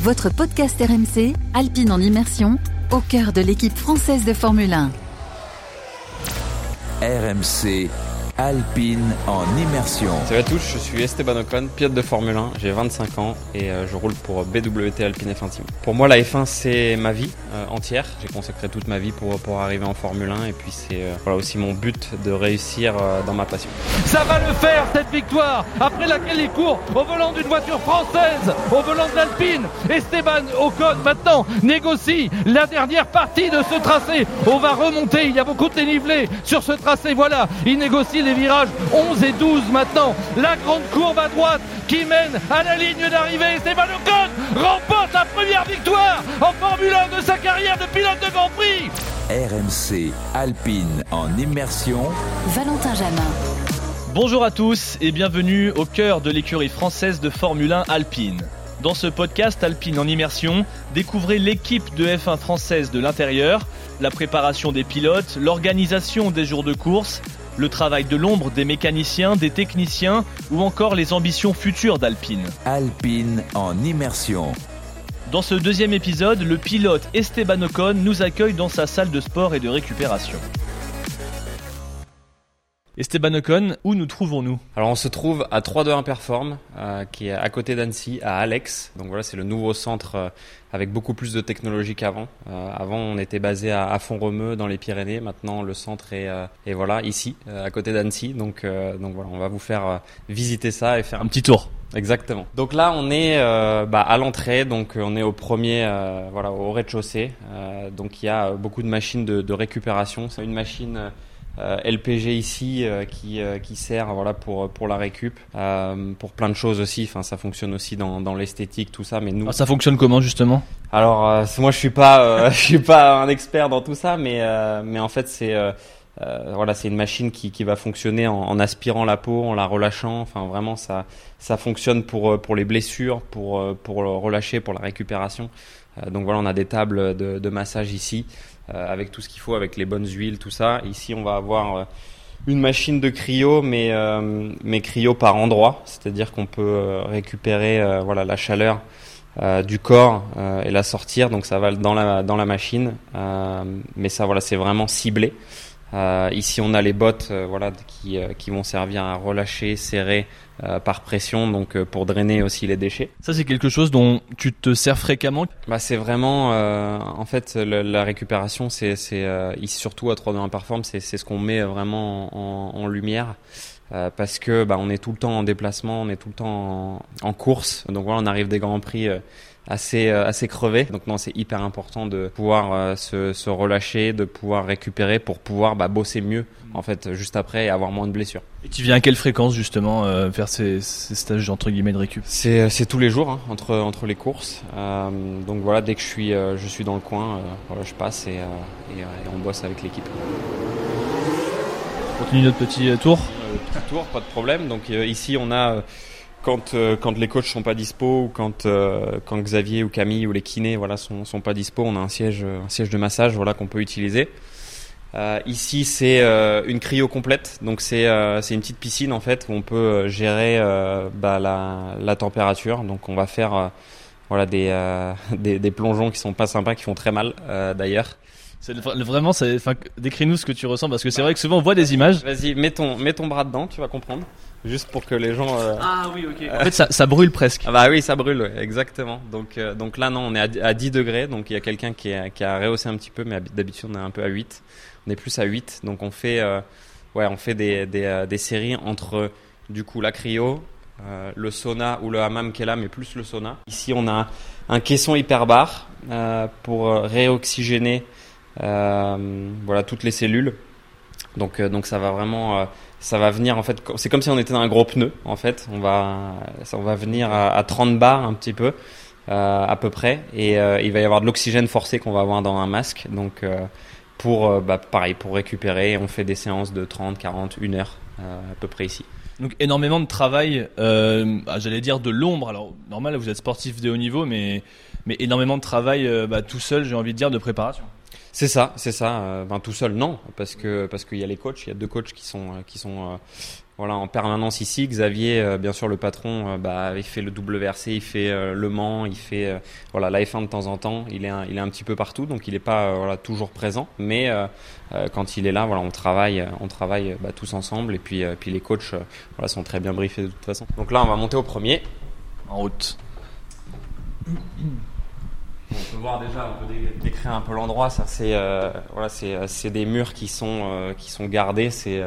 votre podcast RMC, Alpine en immersion, au cœur de l'équipe française de Formule 1. RMC Alpine en immersion. Salut à tous, je suis Esteban Ocon, pilote de Formule 1, j'ai 25 ans et euh, je roule pour BWT Alpine F1 Team. Pour moi la F1 c'est ma vie euh, entière, j'ai consacré toute ma vie pour, pour arriver en Formule 1 et puis c'est euh, voilà aussi mon but de réussir dans ma passion. Ça va le faire cette victoire, après laquelle il court au volant d'une voiture française, au volant de l'Alpine. Esteban Ocon maintenant négocie la dernière partie de ce tracé. On va remonter, il y a beaucoup de dénivelé sur ce tracé, voilà, il négocie les virages 11 et 12 maintenant. La grande courbe à droite qui mène à la ligne d'arrivée. Stéphane Ocon remporte la première victoire en Formule 1 de sa carrière de pilote de Grand Prix. RMC Alpine en immersion. Valentin Jamin. Bonjour à tous et bienvenue au cœur de l'écurie française de Formule 1 Alpine. Dans ce podcast Alpine en immersion, découvrez l'équipe de F1 française de l'intérieur, la préparation des pilotes, l'organisation des jours de course, le travail de l'ombre des mécaniciens, des techniciens ou encore les ambitions futures d'Alpine. Alpine en immersion. Dans ce deuxième épisode, le pilote Esteban Ocon nous accueille dans sa salle de sport et de récupération. Esteban Ocon, où nous trouvons-nous? Alors on se trouve à 321 Perform, euh, qui est à côté d'Annecy, à Alex. Donc voilà, c'est le nouveau centre euh, avec beaucoup plus de technologie qu'avant. Euh, avant, on était basé à, à Font-Romeu dans les Pyrénées. Maintenant, le centre est, est voilà ici, à côté d'Annecy. Donc donc voilà, on va vous faire visiter ça et faire un petit tour. Exactement. Donc là, on est bah, à l'entrée, donc on est au premier, voilà, au rez-de-chaussée. donc il y a beaucoup de machines de, de récupération. C'est une machine LPG ici euh, qui, euh, qui sert voilà pour pour la récup pour plein de choses aussi enfin ça fonctionne aussi dans, dans l'esthétique tout ça mais nous ah, ça fonctionne comment justement? Alors moi je suis pas je suis pas un expert dans tout ça mais mais en fait c'est voilà, c'est une machine qui, qui va fonctionner en, en, aspirant la peau, en la relâchant. Enfin, vraiment, ça, ça fonctionne pour pour les blessures, pour pour le relâcher, pour la récupération. donc voilà, on a des tables de, de massage ici. Euh, avec tout ce qu'il faut, avec les bonnes huiles, tout ça. Ici, on va avoir euh, une machine de cryo, mais, euh, mais cryo par endroit, c'est-à-dire qu'on peut récupérer voilà, la chaleur du corps et la sortir, donc ça va dans la, dans la machine, mais ça voilà, c'est vraiment ciblé. Ici, on a les bottes voilà, qui, qui vont servir à relâcher, serrer euh, par pression, donc euh, pour drainer aussi les déchets. Ça, c'est quelque chose dont tu te sers fréquemment? Bah, C'est vraiment, euh, en fait, la récupération, c'est ici surtout à 3-2-1 Perform, c'est ce qu'on met vraiment en, en lumière. parce que bah, on est tout le temps en déplacement, on est tout le temps en, en course. Donc voilà, on arrive des grands prix assez euh, assez crevé. Donc non, c'est hyper important de pouvoir euh, se, se, relâcher, de pouvoir récupérer pour pouvoir bah, bosser mieux en fait juste après et avoir moins de blessures. Et tu viens à quelle fréquence justement euh, faire ces, ces, stages entre guillemets de récup? C'est tous les jours hein, entre entre les courses. Euh, donc voilà, dès que je suis je suis dans le coin, voilà, je passe et, et, et on bosse avec l'équipe. On continue notre petit tour. petit tour, pas de problème. Donc ici on a quand euh, quand les coachs sont pas dispo ou quand euh, quand Xavier ou Camille ou les kinés voilà sont sont pas dispo, on a un siège un siège de massage voilà qu'on peut utiliser. Euh, ici c'est euh, une cryo complète, donc c'est c'est une petite piscine en fait où on peut gérer bah, la la température. Donc on va faire voilà des, des, des plongeons qui sont pas sympas, qui font très mal d'ailleurs. C'est vraiment, décris-nous ce que tu ressens parce que c'est vrai que souvent on voit des images. Vas-y, mets ton, mets ton bras dedans, tu vas comprendre. Juste pour que les gens. Euh, ah oui, ok. en fait, ça, ça, brûle presque. Ah bah oui, ça brûle, exactement. Donc, euh, donc là, non, on est à, 10 degrés, donc il y a quelqu'un qui, qui, a rehaussé un petit peu, mais d'habitude on est un peu à 8. On est plus à 8, donc on fait, euh, ouais, on fait des, des, des, séries entre du coup la cryo, le sauna ou le hammam qui est là, mais plus le sauna. Ici, on a un caisson hyperbar pour réoxygéner voilà toutes les cellules. Donc, donc ça va vraiment ça va venir en fait c'est comme si on était dans un gros pneu en fait. On va on va venir à, à 30 bars un petit peu euh, à peu près. Et euh, il va y avoir de l'oxygène forcé qu'on va avoir dans un masque. Donc euh, pour euh, bah, pareil pour récupérer on fait des séances de 30 40 1 heure à peu près ici. Donc énormément de travail ah, j'allais dire de l'ombre. Alors normal vous êtes sportif de haut niveau mais mais énormément de travail bah, tout seul j'ai envie de dire de préparation C'est ça, c'est ça. ben, tout seul, non, parce que parce qu'il y a les coachs, il y a deux coachs qui sont qui sont voilà en permanence ici. Xavier, bien sûr, le patron, bah, il fait le WRC, il fait Le Mans, il fait voilà la F1 de temps en temps. Il est un, il est un petit peu partout, donc il n'est pas voilà toujours présent. Mais quand il est là, voilà, on travaille, on travaille bah, tous ensemble. Et puis puis les coachs, voilà, sont très bien briefés de toute façon. Donc là, on va monter au premier. En route. On peut voir déjà, on peut décrire un peu l'endroit. Ça, c'est euh, voilà, c'est euh, des murs qui sont euh, qui sont gardés. C'est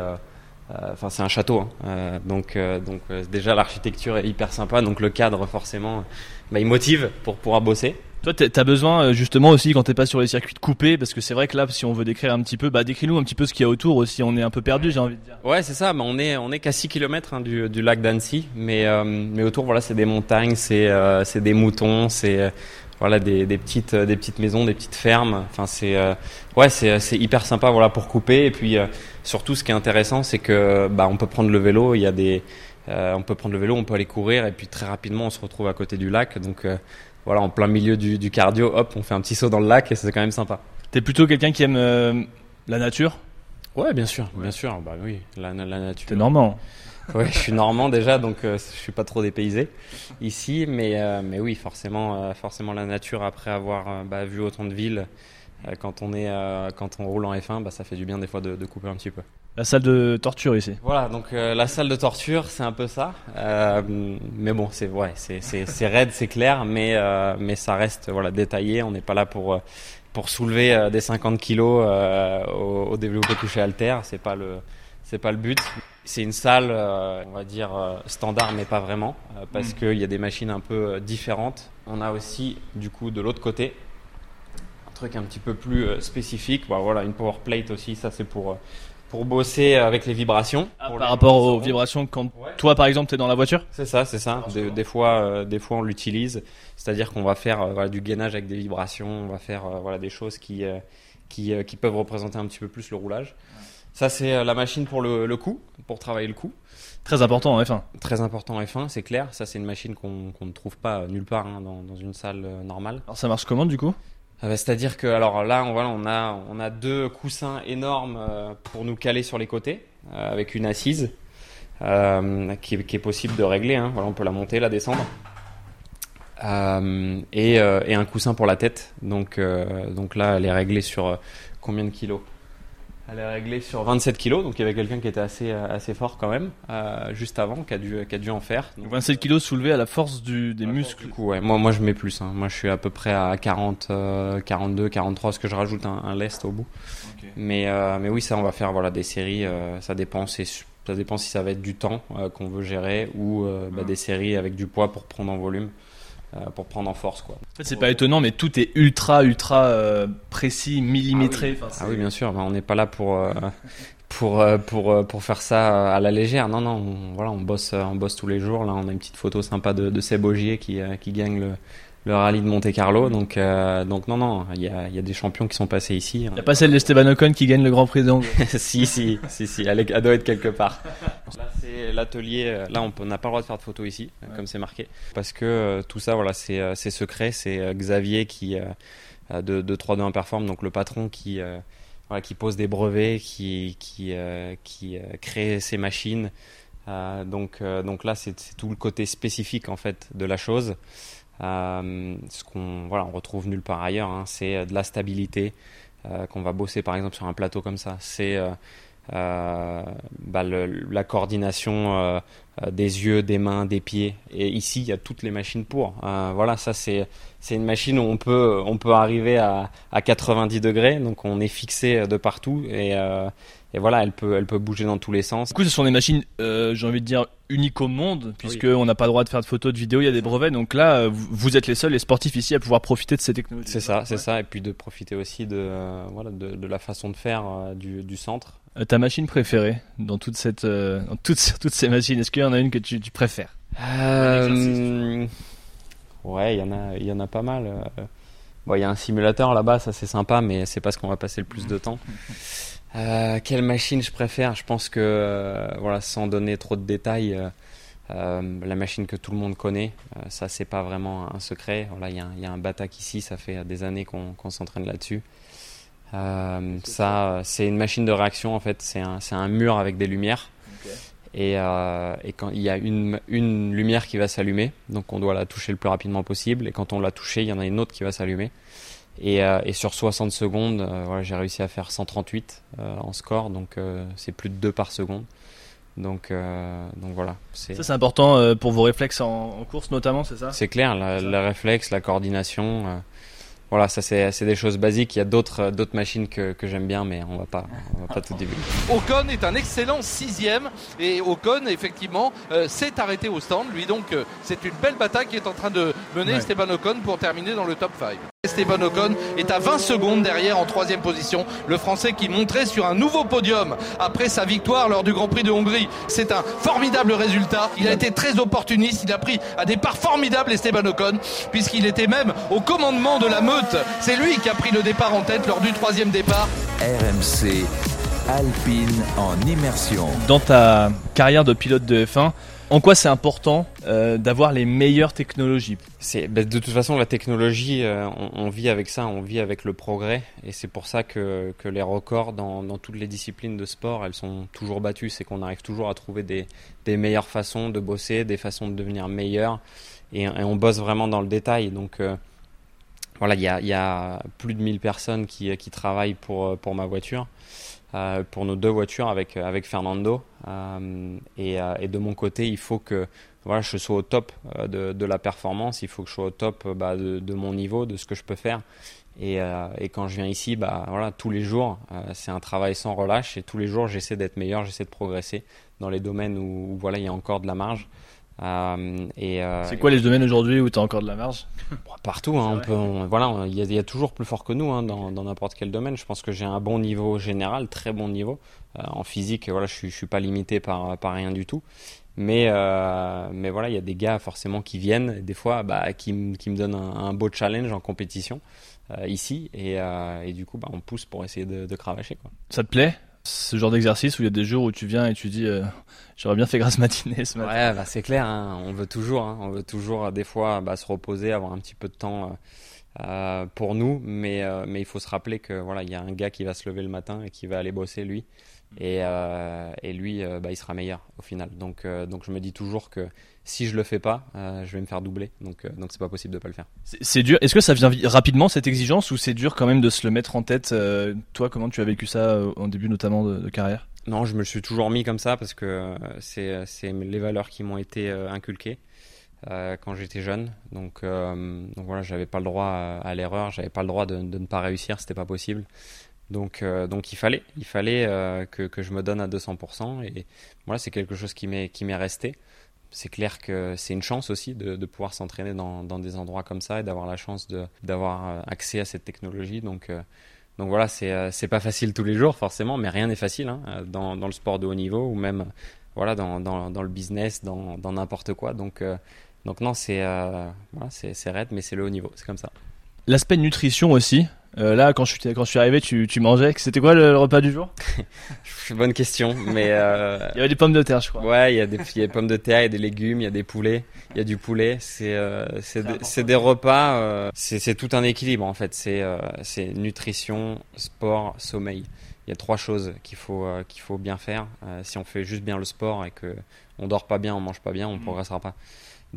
enfin c'est un château. Hein. donc donc déjà l'architecture est hyper sympa. Donc le cadre forcément, bah, il motive pour pouvoir bosser. Toi, tu as besoin justement aussi quand t'es pas sur les circuits de couper, parce que c'est vrai que là, si on veut décrire un petit peu, bah décris-nous un petit peu ce qu'il y a autour aussi. On est un peu perdu, j'ai envie de dire. Ouais, c'est ça. Bah, on est on est qu'à 6 km hein, du, du lac d'Annecy, mais mais autour, voilà, c'est des montagnes, c'est c'est des moutons, c'est voilà des, des, petites des petites maisons, des petites fermes. Enfin c'est euh, ouais c'est c'est hyper sympa voilà pour couper et puis euh, surtout ce qui est intéressant c'est que bah on peut prendre le vélo, il y a des euh, on peut prendre le vélo, on peut aller courir et puis très rapidement on se retrouve à côté du lac donc voilà en plein milieu du, du, cardio hop on fait un petit saut dans le lac et c'est quand même sympa. T'es plutôt quelqu'un qui aime la nature? Ouais bien sûr bien sûr bah oui la, la nature. T'es normand. Oui, je suis normand déjà, donc euh, je suis pas trop dépaysé ici, mais euh, mais oui, forcément, euh, forcément la nature après avoir bah, vu autant de villes, quand on est quand on roule en F1, bah, ça fait du bien des fois de, de, couper un petit peu. La salle de torture ici. Voilà, donc la salle de torture, c'est un peu ça, mais bon, c'est ouais, c'est c'est raide, c'est clair, mais mais ça reste voilà détaillé. On n'est pas là pour pour soulever des 50 kilos au, au développé couché alter, c'est pas le c'est pas le but. C'est une salle, euh, on va dire, euh, standard, mais pas vraiment, euh, parce mm. qu'il y a des machines un peu différentes. On a aussi, du coup, de l'autre côté, un truc un petit peu plus spécifique. voilà, une power plate aussi, ça c'est pour, pour bosser avec les vibrations. Ah, par rapport aux vibrations, quand toi, par exemple, tu es dans la voiture? C'est ça, c'est ça. Des, fois, des fois, on l'utilise. C'est-à-dire qu'on va faire du gainage avec des vibrations, on va faire voilà, des choses qui, qui, qui, peuvent représenter un petit peu plus le roulage. Ça, c'est euh, la machine pour le, le coup, pour travailler le coup. Très important en F1. Très important en F1, c'est clair. Ça, c'est une machine qu'on ne trouve pas nulle part hein, dans, dans, une salle euh, normale. Alors, ça marche comment du coup? Euh, bah, C'est-à-dire que, alors là, on, voilà, on, a, on a deux coussins énormes pour nous caler sur les côtés, avec une assise qui, qui, est possible de régler. Hein. Voilà, on peut la monter, la descendre. et, et, un coussin pour la tête. Donc, donc là, elle est réglée sur combien de kilos? Elle est réglée sur 27 kilos, donc il y avait quelqu'un qui était assez, euh, assez fort quand même, euh, juste avant, qui a, dû, qui a dû en faire. Donc, 27 kilos soulevés à la force du, des muscles Du coup, ouais. moi, moi je mets plus, hein. moi je suis à peu près à 40, 42, 43, parce que je rajoute un, un lest au bout. Mais, euh, mais oui, ça on va faire voilà, des séries, ça, dépend, ça dépend si ça va être du temps qu'on veut gérer ou bah, ah. des séries avec du poids pour prendre en volume. Euh, pour prendre en force. Quoi. En fait, c'est pas étonnant, mais tout est ultra, ultra euh, précis, millimétré. Ah oui, ah oui bien sûr. on n'est pas là pour, euh, pour, pour, pour faire ça à la légère. Non, non, on, voilà, on, bosse, on bosse tous les jours. Là, on a une petite photo sympa de, de Seb qui, qui gagne le, le rallye de Monte Carlo. Donc, euh, donc non, non, il y a, y a, des champions qui sont passés ici. Il n'y a pas celle d'Esteban Ocon qui gagne le Grand Prix d'Angle Si, si, si, si, elle, doit être quelque part. Là, c'est l'atelier. Là, on n'a pas le droit de faire de photos ici, comme c'est marqué, parce que euh, tout ça, voilà, c'est euh, secret. C'est Xavier qui de, de 3-2-1 Perform, donc le patron qui voilà, qui pose des brevets, qui qui qui crée ces machines. donc donc là, c'est tout le côté spécifique en fait de la chose. Euh, ce qu'on voilà, on retrouve nulle part ailleurs, hein, c'est euh, de la stabilité euh, qu'on va bosser par exemple sur un plateau comme ça. C'est bah, la coordination des yeux, des mains, des pieds. Et ici, il y a toutes les machines pour. voilà, ça c'est c'est une machine où on peut on peut arriver à, à 90 degrés, donc on est fixé de partout et et voilà, elle peut, elle peut bouger dans tous les sens. Du coup, ce sont des machines, euh, j'ai envie de dire, uniques au monde, puisqu'on n'a pas le droit de faire de photos, de vidéos, il y a des brevets. Donc là, euh, vous êtes les seuls, les sportifs ici, à pouvoir profiter de ces technologies. C'est ça, c'est ça. Et puis de profiter aussi de, euh, voilà, de, de, la façon de faire du, du, centre. Ta machine préférée dans, toute cette, dans toutes, toutes ces machines, est-ce qu'il y en a une que tu, tu préfères? Ouais, il y, en a, il y en a pas mal. Bon, il y a un simulateur là-bas, ça c'est sympa, mais c'est pas ce qu'on va passer le plus de temps. Euh, quelle machine je préfère? Je pense que, euh, voilà, sans donner trop de détails, euh, la machine que tout le monde connaît, ça c'est pas vraiment un secret. Voilà, il y, y, a un Batak ici, ça fait des années qu'on s'entraîne là-dessus. Euh, ça, c'est une machine de réaction en fait. C'est un, mur avec des lumières. Et, euh, et, quand il y a une, une lumière qui va s'allumer, donc on doit la toucher le plus rapidement possible. Et quand on l'a touchée, il y en a une autre qui va s'allumer. Et, euh, et, sur 60 secondes, euh, voilà, j'ai réussi à faire 138 euh, en score, donc c'est plus de 2 par seconde. Donc, donc voilà. Ça c'est important pour vos réflexes en, en course notamment, c'est ça? C'est clair, le réflexe, la coordination voilà, ça c'est des choses basiques. Il y a d'autres euh, d'autres machines que, que j'aime bien, mais on va pas on va pas tout divulguer. Ocon est un excellent sixième et Ocon effectivement euh, s'est arrêté au stand. Lui donc euh, c'est une belle bataille qui est en train de mener Esteban Ocon pour terminer dans le top 5. Esteban Ocon est à 20 secondes derrière en troisième position. Le Français qui montrait sur un nouveau podium après sa victoire lors du Grand Prix de Hongrie. C'est un formidable résultat. Il a été très opportuniste. Il a pris un départ formidable Esteban Ocon puisqu'il était même au commandement de la meute. C'est lui qui a pris le départ en tête lors du troisième départ. RMC Alpine en immersion. Dans ta carrière de pilote de F1, en quoi c'est important euh, d'avoir les meilleures technologies? C'est, bah, De toute façon, la technologie, euh, on, vit avec ça, on vit avec le progrès. Et c'est pour ça que, que les records dans, dans, toutes les disciplines de sport, elles sont toujours battues. C'est qu'on arrive toujours à trouver des, des, meilleures façons de bosser, des façons de devenir meilleur. Et, on bosse vraiment dans le détail. Donc euh, voilà, il y a, y a, plus de 1000 personnes qui, qui travaillent pour, pour ma voiture. Euh, pour nos deux voitures avec, avec Fernando. Euh, et, euh, et, de mon côté, il faut que voilà, je sois au top de, de la performance, il faut que je sois au top bah, de, de, mon niveau, de ce que je peux faire. Et, et quand je viens ici, bah, voilà, tous les jours, c'est un travail sans relâche et tous les jours, j'essaie d'être meilleur, j'essaie de progresser dans les domaines où, où, voilà, il y a encore de la marge. Euh, et, euh, c'est quoi les domaines aujourd'hui où tu as encore de la marge? Partout, hein, on peut, voilà, il y, y, a toujours plus fort que nous hein, dans n'importe quel domaine. Je pense que j'ai un bon niveau général, très bon niveau euh, en physique. Voilà, je suis, je suis pas limité par, par rien du tout. Mais, euh, mais voilà, il y a des gars forcément qui viennent, des fois, bah, qui, qui me donnent un, un, beau challenge en compétition euh, ici, et, et, du coup, bah, on pousse pour essayer de, de cravacher. Quoi. Ça te plaît? Ce genre d'exercice où il y a des jours où tu viens et tu dis euh, j'aurais bien fait grâce matinée ce matin. Ouais, bah c'est clair, hein. on veut toujours, hein. on veut toujours euh, des fois bah, se reposer, avoir un petit peu de temps euh, pour nous, mais mais il faut se rappeler que voilà, il y a un gars qui va se lever le matin et qui va aller bosser lui, et et lui, bah, il sera meilleur au final. Donc donc je me dis toujours que si je le fais pas, euh, je vais me faire doubler. Donc, euh, donc c'est pas possible de pas le faire. C'est dur. Est-ce que ça vient rapidement cette exigence ou c'est dur quand même de se le mettre en tête euh, Toi, comment tu as vécu ça en début notamment de, carrière? Non, je me suis toujours mis comme ça parce que c'est les valeurs qui m'ont été inculquées quand j'étais jeune. Donc, donc voilà, j'avais pas le droit à, l'erreur, j'avais pas le droit de, de, ne pas réussir, c'était pas possible. Donc, donc il fallait, il fallait que, que, je me donne à 200%. Et voilà, c'est quelque chose qui m'est qui m'est resté c'est clair que c'est une chance aussi de, pouvoir s'entraîner dans, des endroits comme ça et d'avoir la chance d'avoir euh, accès à cette technologie. Donc, euh, donc voilà, c'est euh, c'est pas facile tous les jours forcément, mais rien n'est facile hein, dans, le sport de haut niveau ou même voilà dans, le business, dans n'importe quoi. Donc donc non, c'est voilà, raide, mais c'est le haut niveau, c'est comme ça. L'aspect nutrition aussi, euh, là, quand je, suis, quand je suis arrivé, tu, tu mangeais. C'était quoi le, repas du jour? Bonne question, mais euh... il y avait des pommes de terre, je crois. Ouais, il y a des, il y a des pommes de terre, il y a des légumes, il y a des poulets, il y a du poulet. C'est, euh, c'est, des, des repas. Euh, c'est, tout un équilibre en fait. C'est, euh, c'est nutrition, sport, sommeil. Il y a trois choses qu'il faut, qu'il faut bien faire. si on fait juste bien le sport et que on dort pas bien, on mange pas bien, on mmh. progressera pas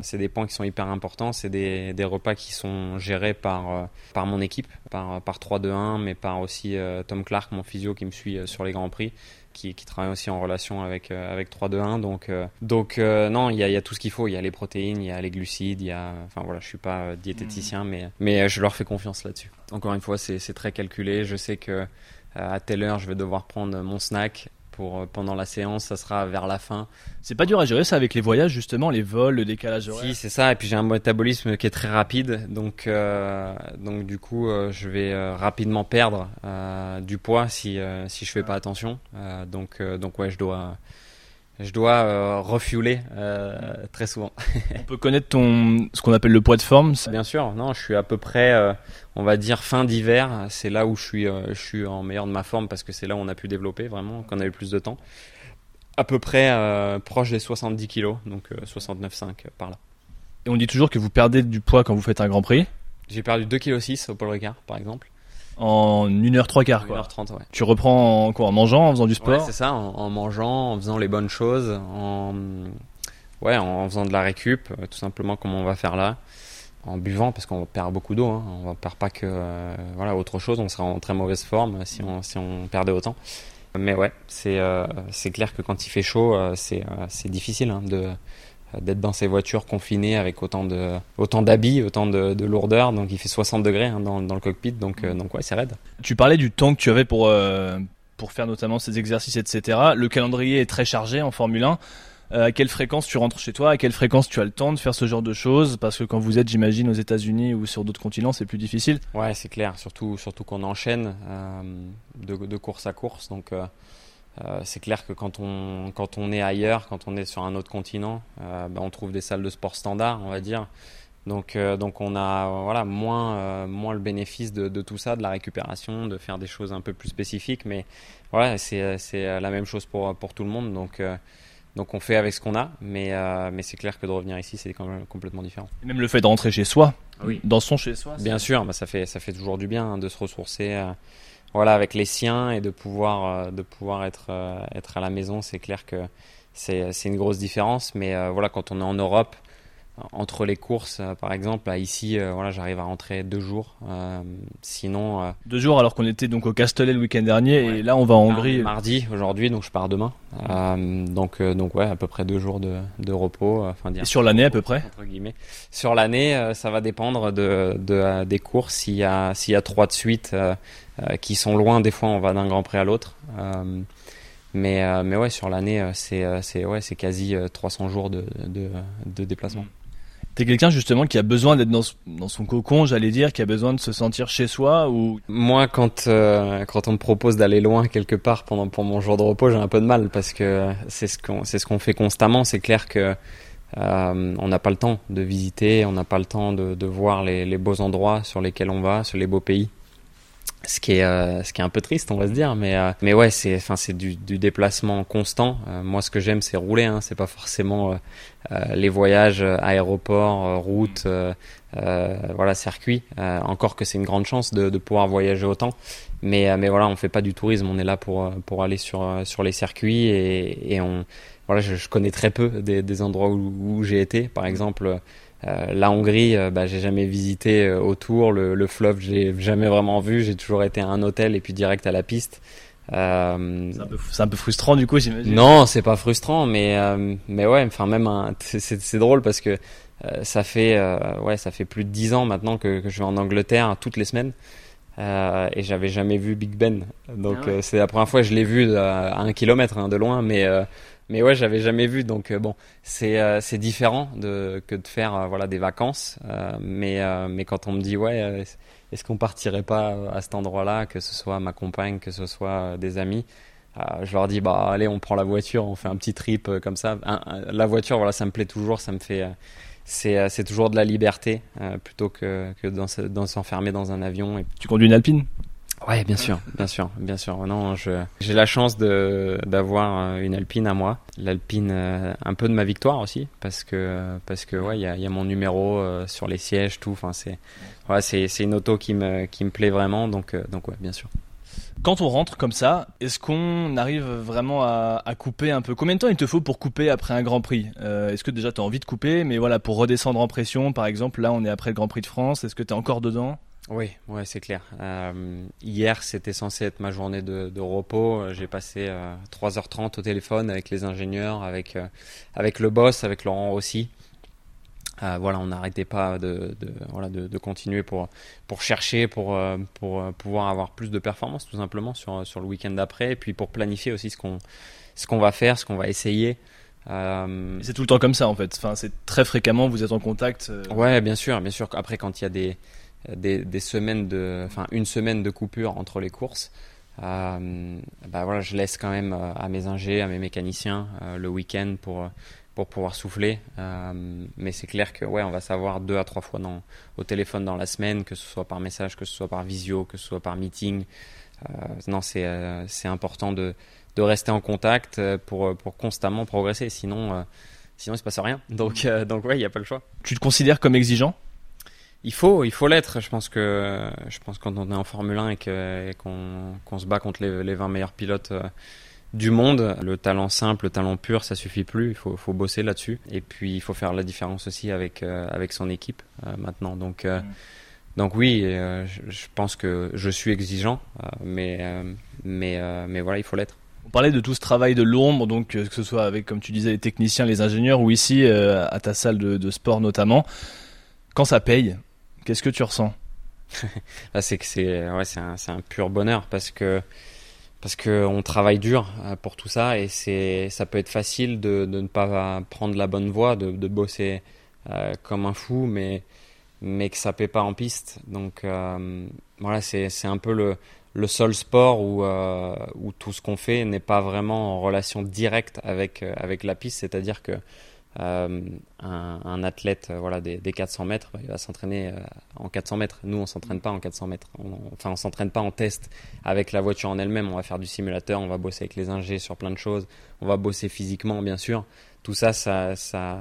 c'est des points qui sont hyper importants. C'est des, des, repas qui sont gérés par, euh, par mon équipe, par, par 3-2-1, mais par aussi euh, Tom Clark, mon physio, qui me suit euh, sur les Grands Prix, qui, qui travaille aussi en relation avec, avec 3-2-1. Donc, donc non, il y a, y a, tout ce qu'il faut. Il y a les protéines, il y a les glucides, il y a. Enfin voilà, je suis pas diététicien, mmh. mais, mais je leur fais confiance là-dessus. Encore une fois, c'est très calculé. Je sais que à telle heure, je vais devoir prendre mon snack pour, euh, pendant la séance, ça sera vers la fin. C'est pas dur à gérer ça avec les voyages justement, les vols, le décalage horaire. Si c'est ça, et puis j'ai un métabolisme qui est très rapide, donc euh, donc du coup euh, je vais euh, rapidement perdre du poids si si je fais pas attention. donc donc ouais je dois je dois euh, refueler euh, très souvent. on peut connaître ton ce qu'on appelle le poids de forme. Bien sûr, non, je suis à peu près, euh, on va dire fin d'hiver. C'est là où je suis, euh, je suis en meilleur de ma forme parce que c'est là où on a pu développer vraiment, qu'on a eu plus de temps. À peu près proche des 70 kilos, donc 69,5 par là. Et on dit toujours que vous perdez du poids quand vous faites un Grand Prix. J'ai perdu 2,6 kg au Paul Ricard, par exemple. En 1h3 quart quoi. 1h30, ouais. Tu reprends en, quoi, en mangeant, en faisant du Ouais, sport c'est ça, en, en mangeant, en faisant les bonnes choses, en, ouais, en faisant de la récup, euh, tout simplement comme on va faire là, en buvant parce qu'on perd beaucoup d'eau, hein. on ne perd pas que euh, voilà autre chose, on serait en très mauvaise forme si on, si on perdait autant. Mais ouais, c'est euh, clair que quand il fait chaud, euh, c'est euh, c'est difficile hein, de d'être dans ces voitures confinées avec autant de autant d'habits, autant de, de lourdeur, donc il fait 60 degrés hein, dans, dans le cockpit, donc euh, donc ouais c'est raide. Tu parlais du temps que tu avais pour, euh, pour faire notamment ces exercices, etc. Le calendrier est très chargé en Formule 1. Euh, à quelle fréquence tu rentres chez toi? À quelle fréquence tu as le temps de faire ce genre de choses? Parce que quand vous êtes, j'imagine, aux États-Unis ou sur d'autres continents, c'est plus difficile. Ouais, c'est clair, surtout, surtout qu'on enchaîne euh, de, de course à course. Donc, euh, c'est clair que quand on, quand on est ailleurs, quand on est sur un autre continent, euh, ben, on trouve des salles de sport standard, on va dire. Donc, euh, donc on a voilà, moins, euh, moins le bénéfice de, de tout ça, de la récupération, de faire des choses un peu plus spécifiques. Mais voilà, c'est c'est la même chose pour, pour tout le monde. Donc, euh, donc on fait avec ce qu'on a. Mais, euh, mais c'est clair que de revenir ici, c'est quand même complètement différent. Et même le fait de rentrer chez soi, Oui. dans son chez soi. Bien sûr, bah, ça fait ça fait toujours du bien hein, de se ressourcer, euh, voilà, avec les siens et de pouvoir euh, de pouvoir être euh, être à la maison. C'est clair que c'est une grosse différence, mais euh, voilà, quand on est en Europe, entre les courses, euh, par exemple, là, ici, euh, voilà, j'arrive à rentrer deux jours. Euh, sinon, euh, Deux jours alors qu'on était donc au Castellet le week-end dernier Ouais. et là on va en Hongrie. mardi aujourd'hui, donc je pars demain. Euh, donc euh, donc ouais, à peu près deux jours de de repos. Enfin, Et sur l'année à peu près entre guillemets. Sur l'année, euh, ça va dépendre de, de des courses. S'il y a s'il y a trois de suite qui sont loin, des fois on va d'un Grand Prix à l'autre. Euh, mais euh, mais ouais, sur l'année, c'est c'est ouais, c'est quasi euh, 300 jours de de, de déplacement. T'es quelqu'un justement qui a besoin d'être dans, son cocon, j'allais dire, qui a besoin de se sentir chez soi ou? Moi, quand euh, quand on me propose d'aller loin quelque part pendant pour mon jour de repos, j'ai un peu de mal parce que c'est ce qu'on c'est ce qu'on fait constamment. C'est clair que euh, on n'a pas le temps de visiter, on n'a pas le temps de, voir les beaux endroits sur lesquels on va, sur les beaux pays. Ce qui est euh, ce qui est un peu triste, on va se dire, mais euh, mais ouais, c'est enfin c'est du, du déplacement constant. Euh, moi, ce que j'aime, c'est rouler. Hein, c'est pas forcément euh, euh, les voyages euh, aéroport, route, voilà circuit. Encore que c'est une grande chance de, de pouvoir voyager autant. Mais mais voilà, on fait pas du tourisme. On est là pour pour aller sur sur les circuits et, et on voilà, je, je connais très peu des, des endroits où, où j'ai été. Par exemple, euh, la Hongrie, euh, bah, j'ai jamais visité euh, autour. Le, le fleuve, j'ai jamais vraiment vu. J'ai toujours été à un hôtel et puis direct à la piste. Euh, c'est un, peu- c'est un peu frustrant du coup j'imagine. non, c'est pas frustrant, mais euh, mais ouais, enfin même un- c'est drôle parce que euh, ça fait euh, ouais ça fait plus de dix ans maintenant que, que je vais en Angleterre toutes les semaines euh, et j'avais jamais vu Big Ben. Donc Ah ouais. euh, c'est la première fois que je l'ai vu à, à un kilomètre hein, de loin, mais euh, mais ouais j'avais jamais vu. Donc euh, bon c'est euh, c'est différent de que de faire euh, voilà des vacances, mais mais quand on me dit ouais est-ce qu'on partirait pas à cet endroit-là, que ce soit ma compagne, que ce soit des amis. Je leur dis bah allez on prend la voiture on fait un petit trip comme ça la voiture voilà ça me plaît toujours ça me fait c'est toujours de la liberté plutôt que que s'enfermer dans un avion Tu conduis une Alpine? Ouais bien sûr bien sûr bien sûr. Non j'ai la chance de d'avoir euh, une Alpine à moi. l'Alpine euh, un peu de ma victoire aussi parce que parce que ouais il y a mon numéro euh, sur les sièges tout. Enfin c'est ouais c'est une auto qui me qui me plaît vraiment. Donc donc ouais bien sûr. Quand on rentre comme ça, est-ce qu'on arrive vraiment à, à couper un peu? Combien de temps il te faut pour couper après un Grand Prix? Est-ce que déjà tu as envie de couper? Mais voilà, pour redescendre en pression, par exemple, là on est après le Grand Prix de France, est-ce que tu es encore dedans? Oui, ouais, c'est clair. Euh, hier, c'était censé être ma journée de, de repos. Euh, J'ai passé euh, 3h30 au téléphone avec les ingénieurs, avec, euh, avec le boss, avec Laurent. Euh, voilà, on n'arrêtait pas de, de, voilà, de, de continuer pour, pour chercher, pour, pour pouvoir avoir plus de performance, tout simplement, sur, sur le week-end d'après, et puis pour planifier aussi ce qu'on ce qu'on va faire, ce qu'on va essayer. C'est tout le temps comme ça en fait. Enfin, c'est très fréquemment, vous êtes en contact. Ouais, bien sûr, bien sûr. Après, quand il y a des, des, semaines de, enfin, une semaine de coupure entre les courses, euh, bah voilà, je laisse quand même euh, à mes ingés, à mes mécaniciens euh, le week-end pour pour pouvoir souffler. Mais c'est clair que ouais, on va savoir deux à trois fois au téléphone dans la semaine, que ce soit par message, que ce soit par visio, que ce soit par meeting. Non, c'est important de de rester en contact pour pour constamment progresser. Sinon sinon il se passe rien. Donc donc ouais, il y a pas le choix. Tu te considères comme exigeant? Il faut, il faut l'être. Je pense que, je pense quand on est en Formule 1 et qu'on se bat contre les, les 20 meilleurs pilotes du monde. Le talent simple, le talent pur, ça suffit plus. Il faut, bosser là-dessus. Et puis, il faut faire la différence aussi avec, euh, avec son équipe euh, maintenant. Donc, euh, donc oui, je, pense que je suis exigeant, mais, mais, mais voilà, il faut l'être. On parlait de tout ce travail de l'ombre, donc que ce soit avec, comme tu disais, les techniciens, les ingénieurs, ou ici à ta salle de sport notamment. Quand ça paye, qu'est-ce que tu ressens? C'est que c'est ouais, un, un pur bonheur parce que parce qu'on travaille dur euh, pour tout ça et c'est ça peut être facile de, de, ne pas prendre la bonne voie, de, de bosser euh, comme un fou, mais mais que ça paie pas en piste. Donc euh, voilà, c'est un peu le le seul sport où où tout ce qu'on fait n'est pas vraiment en relation directe avec avec la piste, c'est-à-dire que euh, un, athlète euh, voilà des, des 400 mètres bah, il va s'entraîner euh, en 400 mètres. Nous on s'entraîne pas en 400 mètres. On, enfin on s'entraîne pas en test avec la voiture en elle-même. On va faire du simulateur on va bosser avec les ingés sur plein de choses. On va bosser physiquement bien sûr. Tout ça ça ça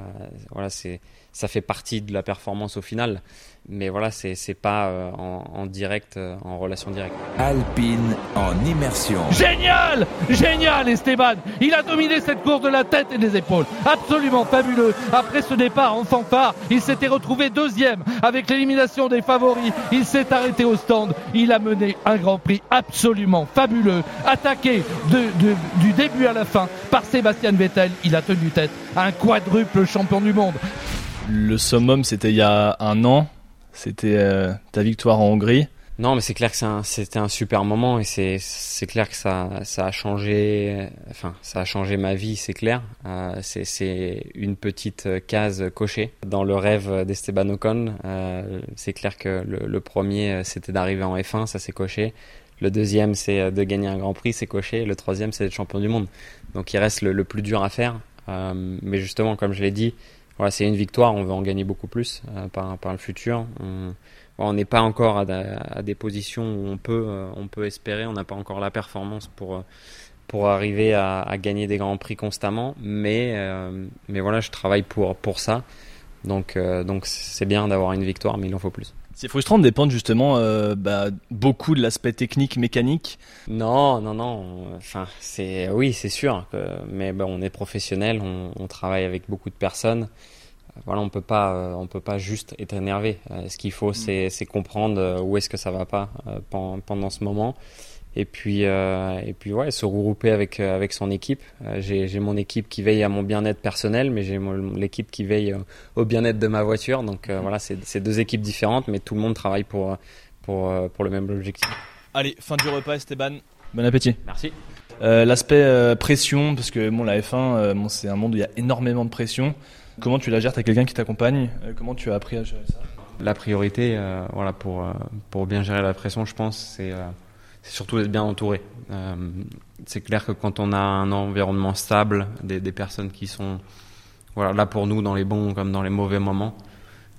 voilà c'est ça fait partie de la performance au final mais voilà, c'est c'est pas euh, en, en, direct, euh, en relation directe. Alpine en immersion. Génial, génial, Esteban. Il a dominé cette course de la tête et des épaules. Absolument fabuleux. Après ce départ en fanfare, il s'était retrouvé deuxième avec l'élimination des favoris. Il s'est arrêté au stand. Il a mené un Grand Prix absolument fabuleux, attaqué de, de, du début à la fin par Sébastien Vettel. Il a tenu tête à un quadruple champion du monde. Le summum, c'était il y a un an c'était euh, ta victoire en Hongrie. Non, mais c'est clair que c'était un, un, super moment et c'est clair que ça, a changé, enfin, ça a changé ma vie, c'est clair. Euh, c'est une petite case cochée dans le rêve d'Esteban Ocon. Euh, c'est clair que le, premier, c'était d'arriver en F1, ça s'est coché. Le deuxième, c'est de gagner un Grand Prix, c'est coché. Le troisième, c'est d'être champion du monde. Donc, il reste le, plus dur à faire. Euh, mais justement, comme je l'ai dit, voilà, c'est une victoire, on veut en gagner beaucoup plus euh, par, par le futur. On n'est pas encore à, à, des positions où on peut, euh, on peut espérer, on n'a pas encore la performance pour, euh, pour arriver à, gagner des grands prix constamment, mais, euh, mais voilà, je travaille pour, pour ça. Donc donc c'est bien d'avoir une victoire, mais il en faut plus. C'est frustrant de dépendre justement euh, bah, beaucoup de l'aspect technique, mécanique. Non, non, non. Enfin, c'est oui, c'est sûr. Que, mais bon, on est professionnel, on, on, travaille avec beaucoup de personnes. Voilà, on peut pas, euh, on peut pas juste être énervé. Euh, ce qu'il faut, mm. c'est comprendre où est-ce que ça va pas pendant, pendant ce moment et puis euh, et puis ouais se regrouper avec euh, avec son équipe. Euh, j'ai j'ai mon équipe qui veille à mon bien-être personnel mais j'ai l'équipe qui veille au bien-être de ma voiture. Donc euh, voilà c'est c'est deux équipes différentes mais tout le monde travaille pour pour pour le même objectif. Allez fin du repas Esteban. Bon appétit. Merci. L'aspect pression parce que bon la F1 bon c'est un monde où il y a énormément de pression. Comment tu la gères? T'as quelqu'un qui t'accompagne? Comment tu as appris à gérer ça? La priorité voilà pour pour bien gérer la pression je pense c'est c'est surtout d'être bien entouré. Euh, c'est clair que quand on a un environnement stable, des, personnes qui sont là pour nous dans les bons comme dans les mauvais moments,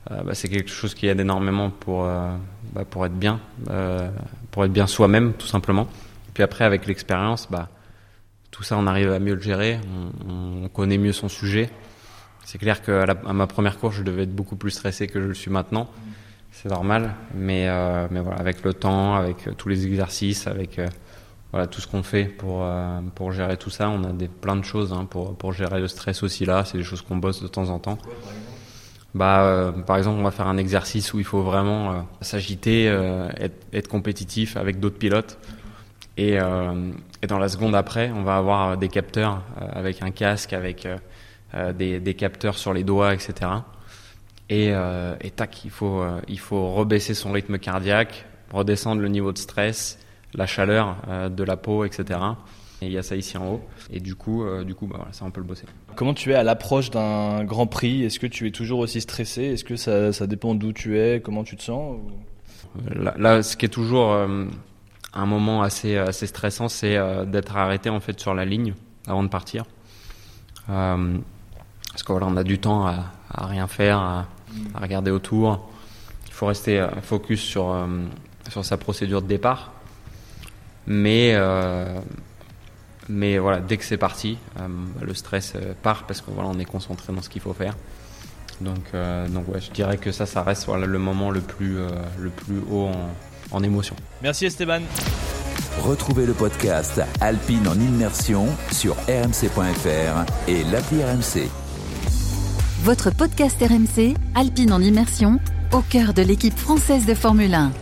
euh, bah, c'est quelque chose qui aide énormément pour, euh, bah, pour être bien, pour être bien soi-même tout simplement. Et puis après avec l'expérience, bah, tout ça on arrive à mieux le gérer, on, on connaît mieux son sujet. C'est clair qu'à ma première course, je devais être beaucoup plus stressé que je le suis maintenant c'est normal. Mais, euh, mais voilà, avec le temps, avec euh, tous les exercices, avec euh, voilà, tout ce qu'on fait pour, euh, pour gérer tout ça, on a des, plein de choses hein, pour, pour gérer le stress aussi là. C'est des choses qu'on bosse de temps en temps. Quoi, par exemple? Bah, par exemple, on va faire un exercice où il faut vraiment s'agiter, être, être, compétitif avec d'autres pilotes. Et, et, dans la seconde après, on va avoir des capteurs avec un casque, avec des, des capteurs sur les doigts, etc. Et, euh, et tac, il faut, euh, il faut rebaisser son rythme cardiaque, redescendre le niveau de stress, la chaleur euh, de la peau, etc. Et il y a ça ici en haut. Et du coup, du coup bah voilà, ça, on peut le bosser. Comment tu es à l'approche d'un grand prix? Est-ce que tu es toujours aussi stressé? Est-ce que ça, ça dépend d'où tu es? Comment tu te sens? Là, là, ce qui est toujours un moment assez, assez stressant, c'est d'être arrêté en fait sur la ligne avant de partir. Parce que voilà, on a du temps à, à rien faire, à, à regarder autour. Il faut rester euh, focus sur, euh, sur sa procédure de départ. Mais, euh, mais voilà, dès que c'est parti, le stress part parce qu'on voilà, est concentré dans ce qu'il faut faire. Donc, donc ouais, je dirais que ça, ça reste le moment le plus, le plus haut en, en émotion. Merci Esteban. Retrouvez le podcast Alpine en immersion sur rmc.fr et l'appli RMC votre podcast RMC, Alpine en immersion, au cœur de l'équipe française de Formule 1.